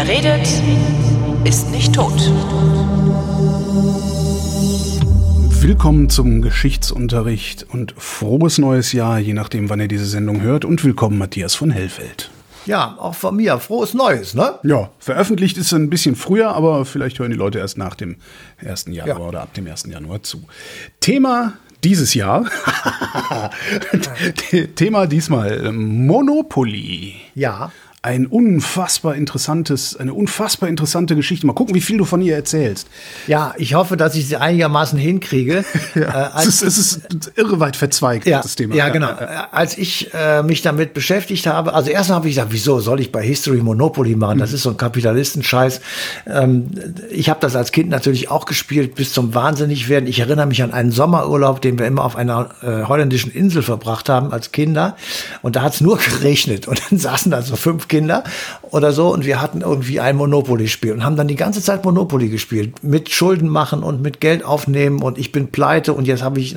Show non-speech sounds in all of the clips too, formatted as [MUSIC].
Wer redet, ist nicht tot. Willkommen zum Geschichtsunterricht und frohes neues Jahr, je nachdem, wann ihr diese Sendung hört. Und willkommen, Matthias von Hellfeld. Ja, auch von mir. Frohes Neues, ne? Ja, veröffentlicht ist es ein bisschen früher, aber vielleicht hören die Leute erst nach dem 1. Januar ja. oder ab dem 1. Januar zu. Thema dieses Jahr. [LAUGHS] Thema diesmal Monopoly. Ja ein unfassbar interessantes, eine unfassbar interessante Geschichte. Mal gucken, wie viel du von ihr erzählst. Ja, ich hoffe, dass ich sie einigermaßen hinkriege. [LAUGHS] ja, äh, es, ist, es ist irre weit verzweigt, ja, das Thema. Ja, genau. Als ich äh, mich damit beschäftigt habe, also erst habe ich gesagt, wieso soll ich bei History Monopoly machen? Das mhm. ist so ein Kapitalistenscheiß. Ähm, ich habe das als Kind natürlich auch gespielt, bis zum Wahnsinnig werden. Ich erinnere mich an einen Sommerurlaub, den wir immer auf einer äh, holländischen Insel verbracht haben als Kinder. Und da hat es nur [LAUGHS] geregnet. Und dann saßen da so fünf Kinder oder so und wir hatten irgendwie ein Monopoly-Spiel und haben dann die ganze Zeit Monopoly gespielt. Mit Schulden machen und mit Geld aufnehmen und ich bin pleite und jetzt habe ich,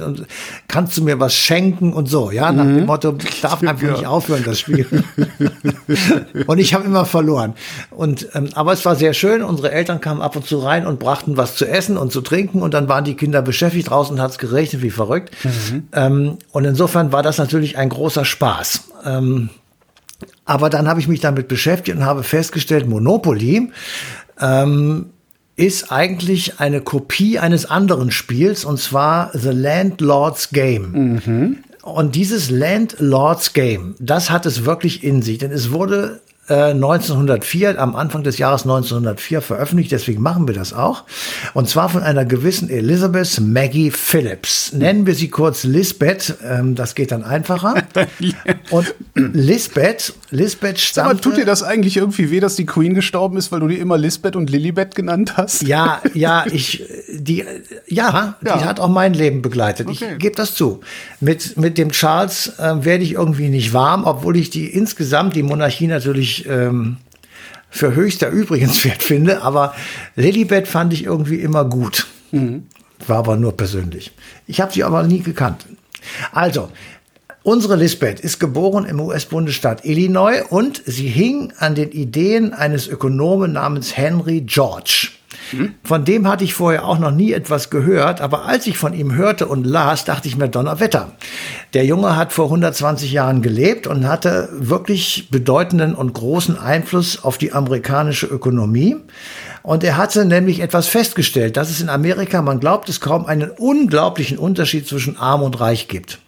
kannst du mir was schenken und so, ja, nach mhm. dem Motto, ich darf [LAUGHS] einfach ja. nicht aufhören, das Spiel. [LAUGHS] und ich habe immer verloren. Und, ähm, aber es war sehr schön, unsere Eltern kamen ab und zu rein und brachten was zu essen und zu trinken und dann waren die Kinder beschäftigt, draußen hat es geregnet wie verrückt. Mhm. Ähm, und insofern war das natürlich ein großer Spaß. Ähm, aber dann habe ich mich damit beschäftigt und habe festgestellt, Monopoly ähm, ist eigentlich eine Kopie eines anderen Spiels, und zwar The Landlord's Game. Mhm. Und dieses Landlord's Game, das hat es wirklich in sich, denn es wurde 1904, äh, am Anfang des Jahres 1904 veröffentlicht, deswegen machen wir das auch. Und zwar von einer gewissen Elizabeth Maggie Phillips. Nennen wir sie kurz Lisbeth, ähm, das geht dann einfacher. [LAUGHS] Und Lisbeth, Lisbeth stammte... Aber tut dir das eigentlich irgendwie weh, dass die Queen gestorben ist, weil du die immer Lisbeth und Lilibet genannt hast? Ja, ja, [LAUGHS] ich, die, ja, ja. die hat auch mein Leben begleitet. Okay. Ich gebe das zu. Mit, mit dem Charles äh, werde ich irgendwie nicht warm, obwohl ich die insgesamt, die Monarchie natürlich ähm, für höchster übrigenswert finde, aber Lilibet fand ich irgendwie immer gut. Mhm. War aber nur persönlich. Ich habe sie aber nie gekannt. Also, unsere Lisbeth ist geboren im US-Bundesstaat Illinois und sie hing an den Ideen eines Ökonomen namens Henry George. Von dem hatte ich vorher auch noch nie etwas gehört, aber als ich von ihm hörte und las, dachte ich mir Donnerwetter. Der Junge hat vor 120 Jahren gelebt und hatte wirklich bedeutenden und großen Einfluss auf die amerikanische Ökonomie. Und er hatte nämlich etwas festgestellt, dass es in Amerika, man glaubt es kaum, einen unglaublichen Unterschied zwischen Arm und Reich gibt.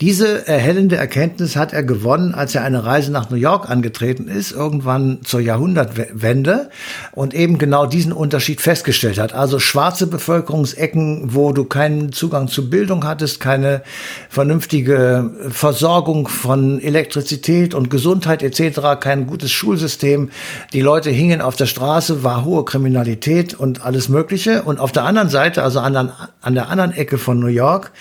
Diese erhellende Erkenntnis hat er gewonnen, als er eine Reise nach New York angetreten ist, irgendwann zur Jahrhundertwende und eben genau diesen Unterschied festgestellt hat. Also schwarze Bevölkerungsecken, wo du keinen Zugang zu Bildung hattest, keine vernünftige Versorgung von Elektrizität und Gesundheit etc., kein gutes Schulsystem. Die Leute hingen auf der Straße, war hohe Kriminalität und alles Mögliche. Und auf der anderen Seite, also an, an der anderen Ecke von New York,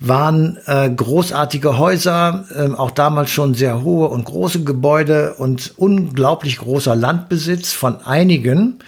waren äh, großartige Häuser, äh, auch damals schon sehr hohe und große Gebäude und unglaublich großer Landbesitz von einigen.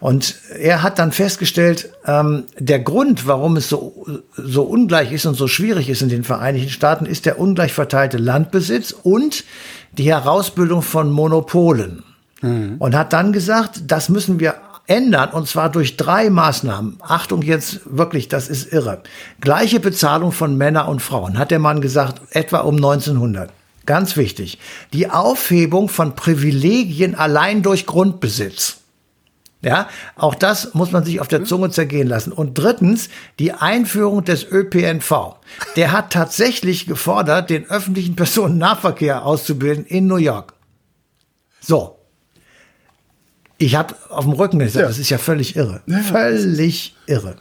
Und er hat dann festgestellt, ähm, der Grund, warum es so, so ungleich ist und so schwierig ist in den Vereinigten Staaten, ist der ungleich verteilte Landbesitz und die Herausbildung von Monopolen. Mhm. Und hat dann gesagt, das müssen wir ändern und zwar durch drei Maßnahmen. Achtung jetzt wirklich, das ist irre. Gleiche Bezahlung von Männern und Frauen, hat der Mann gesagt, etwa um 1900. Ganz wichtig. Die Aufhebung von Privilegien allein durch Grundbesitz. Ja, auch das muss man sich auf der Zunge zergehen lassen. Und drittens, die Einführung des ÖPNV. Der hat tatsächlich gefordert, den öffentlichen Personennahverkehr auszubilden in New York. So, ich habe auf dem Rücken gesagt, ja. das ist ja völlig irre. Ja, völlig irre.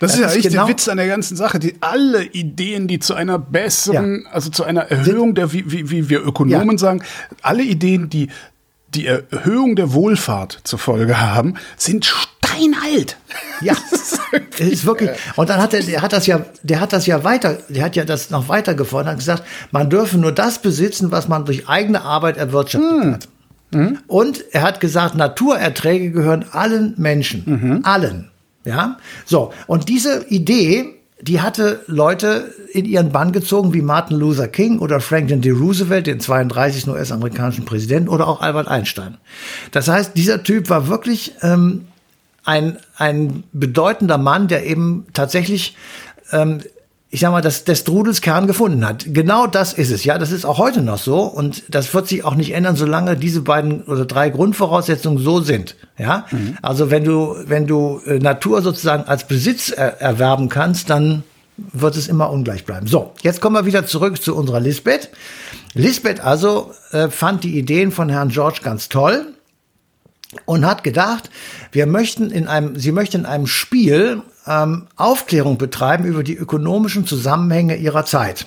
Das, das ist ja eigentlich genau der Witz an der ganzen Sache. Die, alle Ideen, die zu einer besseren, ja. also zu einer Erhöhung der, wie, wie, wie wir Ökonomen sagen, alle Ideen, die die Erhöhung der Wohlfahrt zur Folge haben, sind steinalt. Ja, [LAUGHS] das ist wirklich. Und dann hat er, der hat das ja, der hat das ja weiter, der hat ja das noch weiter gefordert, hat gesagt, man dürfe nur das besitzen, was man durch eigene Arbeit erwirtschaftet hm. hat. Mhm. Und er hat gesagt, Naturerträge gehören allen Menschen. Mhm. Allen. Ja. So. Und diese Idee die hatte Leute in ihren Bann gezogen wie Martin Luther King oder Franklin D. Roosevelt, den 32. US-amerikanischen Präsidenten oder auch Albert Einstein. Das heißt, dieser Typ war wirklich ähm, ein, ein bedeutender Mann, der eben tatsächlich ähm, ich sag mal, das, des Strudels Kern gefunden hat. Genau das ist es. Ja, das ist auch heute noch so und das wird sich auch nicht ändern, solange diese beiden oder drei Grundvoraussetzungen so sind. Ja, mhm. also wenn du, wenn du äh, Natur sozusagen als Besitz er erwerben kannst, dann wird es immer ungleich bleiben. So, jetzt kommen wir wieder zurück zu unserer Lisbeth. Lisbeth also äh, fand die Ideen von Herrn George ganz toll und hat gedacht, wir möchten in einem, sie möchte in einem Spiel ähm, Aufklärung betreiben über die ökonomischen Zusammenhänge ihrer Zeit.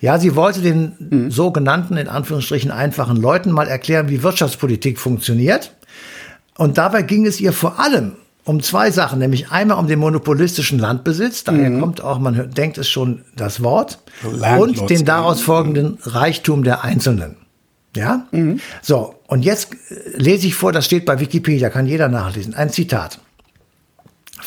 Ja, sie wollte den mhm. sogenannten, in Anführungsstrichen, einfachen Leuten mal erklären, wie Wirtschaftspolitik funktioniert. Und dabei ging es ihr vor allem um zwei Sachen, nämlich einmal um den monopolistischen Landbesitz, daher mhm. kommt auch, man denkt es schon, das Wort, Landlords und den daraus folgenden Reichtum der Einzelnen. Ja? Mhm. So, und jetzt äh, lese ich vor, das steht bei Wikipedia, kann jeder nachlesen. Ein Zitat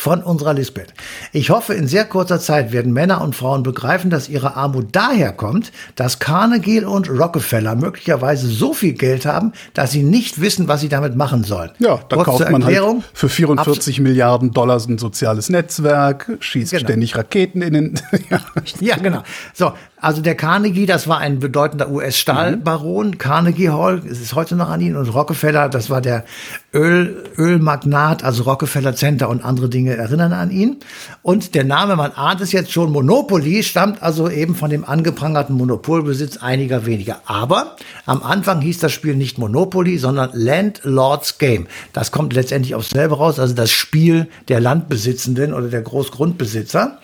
von unserer Lisbeth. Ich hoffe, in sehr kurzer Zeit werden Männer und Frauen begreifen, dass ihre Armut daher kommt, dass Carnegie und Rockefeller möglicherweise so viel Geld haben, dass sie nicht wissen, was sie damit machen sollen. Ja, da Kurz kauft man halt für 44 Milliarden Dollar ein soziales Netzwerk, schießt genau. ständig Raketen in den. ja. [LAUGHS] ja, genau. So, also der Carnegie, das war ein bedeutender US-Stahlbaron. Mhm. Carnegie Hall, es ist heute noch an ihn. Und Rockefeller, das war der Öl, Ölmagnat, also Rockefeller Center und andere Dinge erinnern an ihn. Und der Name, man ahnt es jetzt schon, Monopoly, stammt also eben von dem angeprangerten Monopolbesitz einiger weniger. Aber am Anfang hieß das Spiel nicht Monopoly, sondern Landlord's Game. Das kommt letztendlich aufs selbe raus, also das Spiel der Landbesitzenden oder der Großgrundbesitzer.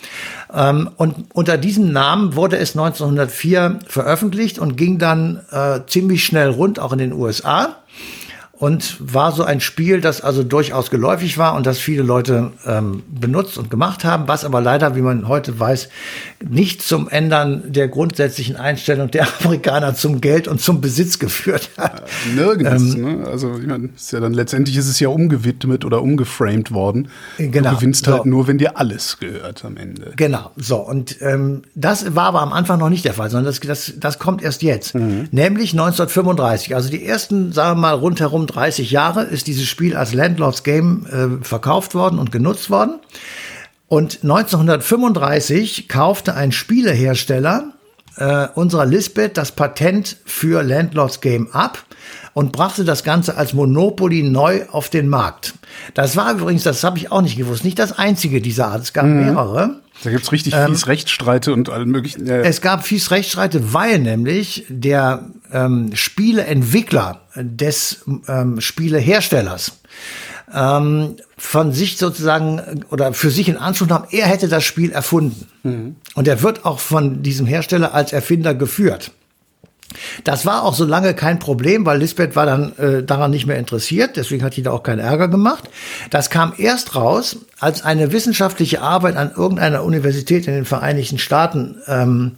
Ähm, und unter diesem Namen wurde es 1904 veröffentlicht und ging dann äh, ziemlich schnell rund, auch in den USA und war so ein Spiel, das also durchaus geläufig war und das viele Leute ähm, benutzt und gemacht haben, was aber leider, wie man heute weiß, nicht zum Ändern der grundsätzlichen Einstellung der [LAUGHS] Amerikaner zum Geld und zum Besitz geführt hat. Nirgends. Ähm, ne? Also ich meine, ist ja dann letztendlich ist es ja umgewidmet oder umgeframed worden. Genau. Du gewinnst halt so. nur, wenn dir alles gehört am Ende. Genau. So und ähm, das war aber am Anfang noch nicht der Fall, sondern das, das, das kommt erst jetzt, mhm. nämlich 1935. Also die ersten, sagen wir mal, rundherum 30 Jahre ist dieses Spiel als Landlords Game äh, verkauft worden und genutzt worden. Und 1935 kaufte ein Spielehersteller äh, unserer Lisbeth das Patent für Landlords Game ab und brachte das Ganze als Monopoly neu auf den Markt. Das war übrigens, das habe ich auch nicht gewusst, nicht das einzige dieser Art. Es gab mhm. mehrere. Da gibt's richtig ähm, fies Rechtsstreite und allen möglichen. Äh es gab fies Rechtsstreite, weil nämlich der ähm, Spieleentwickler des ähm, Spieleherstellers ähm, von sich sozusagen oder für sich in Anspruch nahm, er hätte das Spiel erfunden. Mhm. Und er wird auch von diesem Hersteller als Erfinder geführt. Das war auch so lange kein Problem, weil Lisbeth war dann äh, daran nicht mehr interessiert, deswegen hat die da auch keinen Ärger gemacht. Das kam erst raus, als eine wissenschaftliche Arbeit an irgendeiner Universität in den Vereinigten Staaten ähm,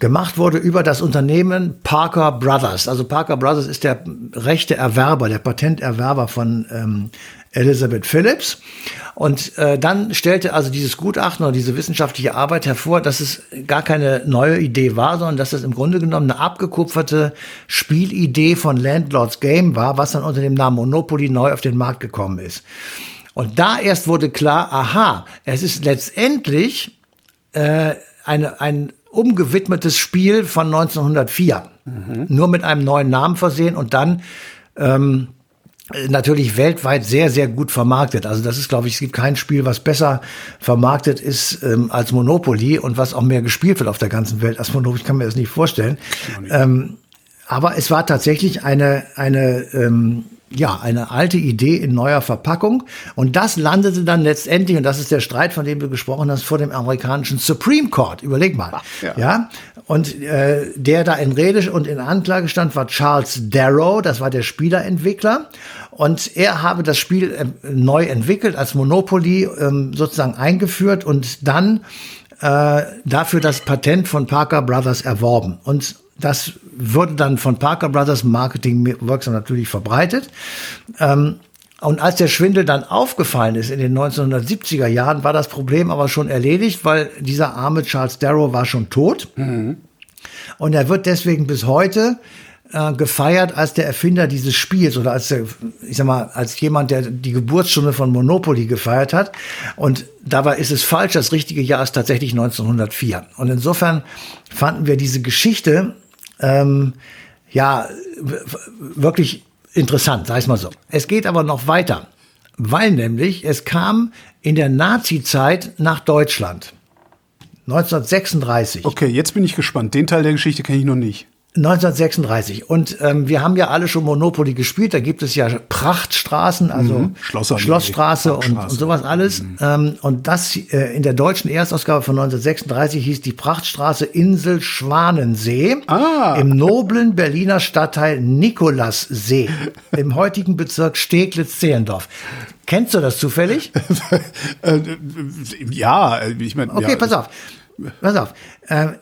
gemacht wurde über das Unternehmen Parker Brothers. Also Parker Brothers ist der rechte Erwerber, der Patenterwerber von ähm, Elizabeth Phillips. Und äh, dann stellte also dieses Gutachten oder diese wissenschaftliche Arbeit hervor, dass es gar keine neue Idee war, sondern dass es im Grunde genommen eine abgekupferte Spielidee von Landlords Game war, was dann unter dem Namen Monopoly neu auf den Markt gekommen ist. Und da erst wurde klar, aha, es ist letztendlich äh, eine, ein umgewidmetes Spiel von 1904. Mhm. Nur mit einem neuen Namen versehen und dann ähm, natürlich weltweit sehr, sehr gut vermarktet. Also das ist, glaube ich, es gibt kein Spiel, was besser vermarktet ist ähm, als Monopoly und was auch mehr gespielt wird auf der ganzen Welt als Monopoly. Ich kann mir das nicht vorstellen. Ähm, aber es war tatsächlich eine, eine ähm, ja, eine alte Idee in neuer Verpackung. Und das landete dann letztendlich, und das ist der Streit, von dem du gesprochen hast, vor dem amerikanischen Supreme Court. Überleg mal. Ja. ja? Und äh, der da in Rede und in Anklage stand, war Charles Darrow, das war der Spielerentwickler. Und er habe das Spiel äh, neu entwickelt, als Monopoly ähm, sozusagen eingeführt und dann äh, dafür das Patent von Parker Brothers erworben. Und das wurde dann von Parker Brothers Marketing wirksam natürlich verbreitet. Ähm, Und als der Schwindel dann aufgefallen ist in den 1970er Jahren, war das Problem aber schon erledigt, weil dieser arme Charles Darrow war schon tot. Mhm. Und er wird deswegen bis heute äh, gefeiert als der Erfinder dieses Spiels oder als der, ich sag mal, als jemand, der die Geburtsstunde von Monopoly gefeiert hat. Und dabei ist es falsch. Das richtige Jahr ist tatsächlich 1904. Und insofern fanden wir diese Geschichte ähm, ja wirklich interessant, sag ich mal so. Es geht aber noch weiter, weil nämlich es kam in der Nazi-Zeit nach Deutschland. 1936. Okay, jetzt bin ich gespannt. Den Teil der Geschichte kenne ich noch nicht. 1936. Und ähm, wir haben ja alle schon Monopoly gespielt. Da gibt es ja Prachtstraßen, also mhm. Schlossstraße und, und, sowas alles. Mhm. Ähm, und das äh, in der deutschen Erstausgabe von 1936 hieß die Prachtstraße Insel Schwanensee ah. im noblen Berliner Stadtteil Nikolassee [LAUGHS] im heutigen Bezirk Steglitz-Zehlendorf. Kennst du das zufällig? [LAUGHS] Äh, ja, ich meine. Okay, ja. pass auf. Pass auf, äh,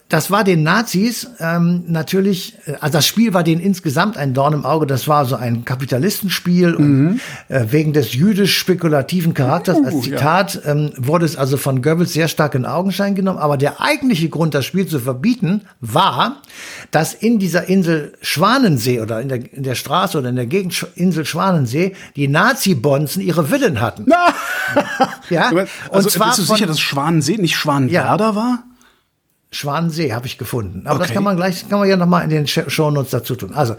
das war den Nazis ähm, natürlich, äh, also das Spiel war denen insgesamt ein Dorn im Auge. Das war so ein Kapitalistenspiel mhm. und äh, wegen des jüdisch-spekulativen Charakters uh, als Zitat ja. ähm, wurde es also von Goebbels sehr stark in Augenschein genommen. Aber der eigentliche Grund, das Spiel zu verbieten, war, dass in dieser Insel Schwanensee oder in der, in der Straße oder in der Gegend Insel Schwanensee die Nazi-Bonzen ihre Villen hatten. ja, also, und zwar bist du sicher, dass Schwanensee nicht Schwanenwerder ja. war? Schwanensee habe ich gefunden. Aber okay. das kann man gleich, kann man ja nochmal in den Shownotes dazu tun. Also,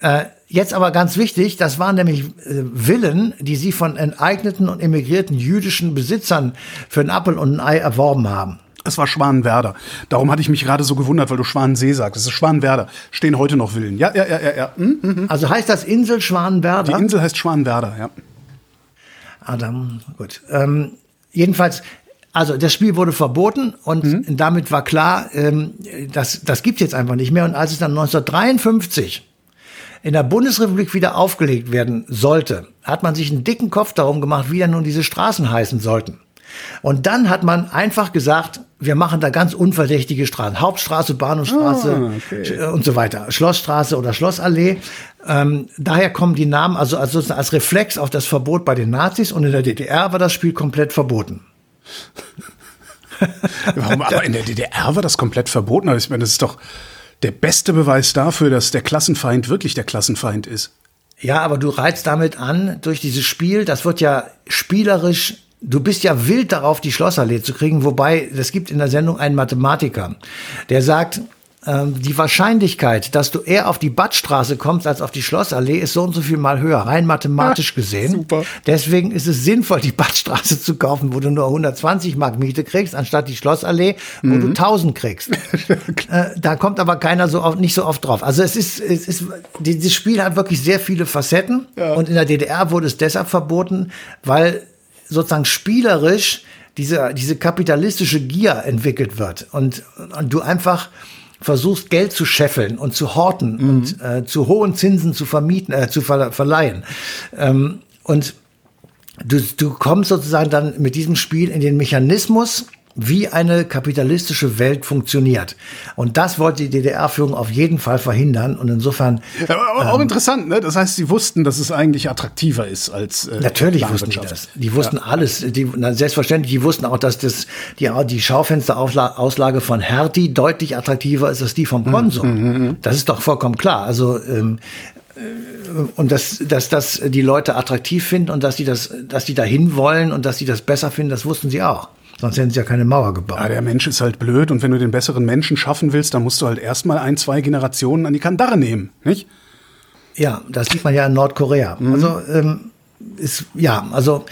äh, jetzt aber ganz wichtig, das waren nämlich äh, Villen, die sie von enteigneten und emigrierten jüdischen Besitzern für ein Appel und ein Ei erworben haben. Es war Schwanenwerder. Darum hatte ich mich gerade so gewundert, weil du Schwanensee sagst. Es ist Schwanenwerder. Stehen heute noch Villen. Ja, ja, ja, ja. ja. Hm, hm, hm. Also heißt das Insel Schwanenwerder? Die Insel heißt Schwanenwerder, ja. Adam, gut. Ähm, jedenfalls, also das Spiel wurde verboten und mhm. damit war klar, ähm, das, das gibt's jetzt einfach nicht mehr. Und als es dann 1953 in der Bundesrepublik wieder aufgelegt werden sollte, hat man sich einen dicken Kopf darum gemacht, wie denn nun diese Straßen heißen sollten. Und dann hat man einfach gesagt, wir machen da ganz unverdächtige Straßen. Hauptstraße, Bahnhofstraße ah, okay. und so weiter. Schlossstraße oder Schlossallee. Ähm, daher kommen die Namen also als, als Reflex auf das Verbot bei den Nazis und in der DDR war das Spiel komplett verboten. Warum, aber in der DDR war das komplett verboten. Ich meine, das ist doch der beste Beweis dafür, dass der Klassenfeind wirklich der Klassenfeind ist. Ja, aber du reizt damit an, durch dieses Spiel, das wird ja spielerisch, du bist ja wild darauf, die Schlossallee zu kriegen, wobei es gibt in der Sendung einen Mathematiker, der sagt, ähm, die Wahrscheinlichkeit, dass du eher auf die Badstraße kommst als auf die Schlossallee, ist so und so viel mal höher, rein mathematisch gesehen. Super. Deswegen ist es sinnvoll, die Badstraße zu kaufen, wo du nur 120 Mark Miete kriegst, anstatt die Schlossallee, wo mhm. du 1000 kriegst. [LAUGHS] äh, da kommt aber keiner so oft, nicht so oft drauf. Also es ist, es ist, dieses Spiel hat wirklich sehr viele Facetten ja. und in der DDR wurde es deshalb verboten, weil sozusagen spielerisch diese, diese kapitalistische Gier entwickelt wird und, und du einfach versuchst Geld zu scheffeln und zu horten mhm. und äh, zu hohen Zinsen zu vermieten, äh, zu ver verleihen. Ähm, und du, du kommst sozusagen dann mit diesem Spiel in den Mechanismus, wie eine kapitalistische Welt funktioniert. Und das wollte die DDR-Führung auf jeden Fall verhindern. Und insofern. Ja, aber auch ähm, interessant, ne? Das heißt, sie wussten, dass es eigentlich attraktiver ist als. Äh, natürlich wussten die das. Die wussten ja. alles. Die, na, selbstverständlich, die wussten auch, dass das, die, die Schaufensterauslage von Hertie deutlich attraktiver ist als die vom Konsum. Mhm, mhm, mhm. das ist doch vollkommen klar. Also, ähm, äh, und dass, dass das die Leute attraktiv finden und dass die das, dass die dahin wollen und dass die das besser finden, das wussten sie auch. Sonst hätten sie ja keine Mauer gebaut. Ja, der Mensch ist halt blöd und wenn du den besseren Menschen schaffen willst, dann musst du halt erstmal ein, zwei Generationen an die Kandare nehmen, nicht? Ja, das sieht man ja in Nordkorea. Mhm. Also ähm, ist ja, also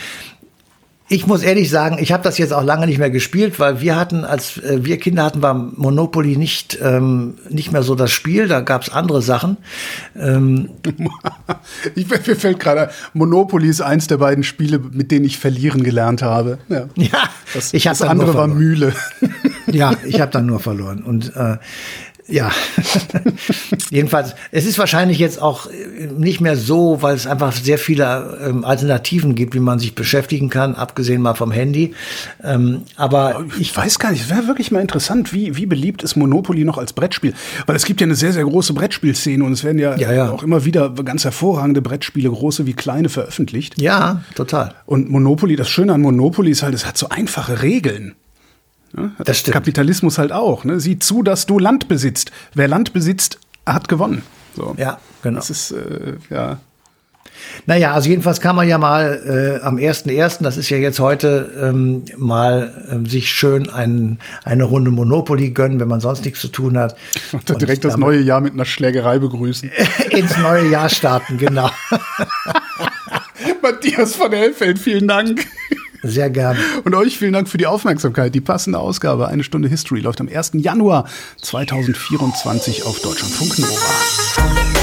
ich muss ehrlich sagen, ich habe das jetzt auch lange nicht mehr gespielt, weil wir hatten, als äh, wir Kinder hatten, war Monopoly nicht, ähm, nicht mehr so das Spiel, da gab es andere Sachen. Ähm, [LAUGHS] ich, mir fällt gerade, Monopoly ist eins der beiden Spiele, mit denen ich verlieren gelernt habe. Ja, ja das, ich das andere war Mühle. ja, ich habe dann nur verloren. Und äh, Ja, [LAUGHS] jedenfalls, es ist wahrscheinlich jetzt auch äh, nicht mehr so, weil es einfach sehr viele ähm, Alternativen gibt, wie man sich beschäftigen kann, abgesehen mal vom Handy. Ähm, aber ich, ich weiß gar nicht, es wäre wirklich mal interessant, wie, wie beliebt ist Monopoly noch als Brettspiel? Weil es gibt ja eine sehr, sehr große Brettspielszene und es werden ja, ja, ja. auch immer wieder ganz hervorragende Brettspiele, große wie kleine, veröffentlicht. Ja, total. Und Monopoly, das Schöne an Monopoly ist halt, es hat so einfache Regeln. Ne? Das stimmt. Kapitalismus halt auch. Ne? Sieh zu, dass du Land besitzt. Wer Land besitzt, hat gewonnen. So. Ja, genau. Das ist, äh, ja. Naja, also jedenfalls kann man ja mal äh, am 1.1., das ist ja jetzt heute, ähm, mal ähm, sich schön ein, eine Runde Monopoly gönnen, wenn man sonst nichts zu tun hat. [LAUGHS] Und dann direkt das neue Jahr mit einer Schlägerei begrüßen. [LAUGHS] ins neue Jahr starten, genau. [LAUGHS] Matthias von Hellfeld, vielen Dank. Sehr gerne. Und euch vielen Dank für die Aufmerksamkeit. Die passende Ausgabe, eine Stunde History, läuft am 1. Januar 2024 auf Deutschlandfunk Nova.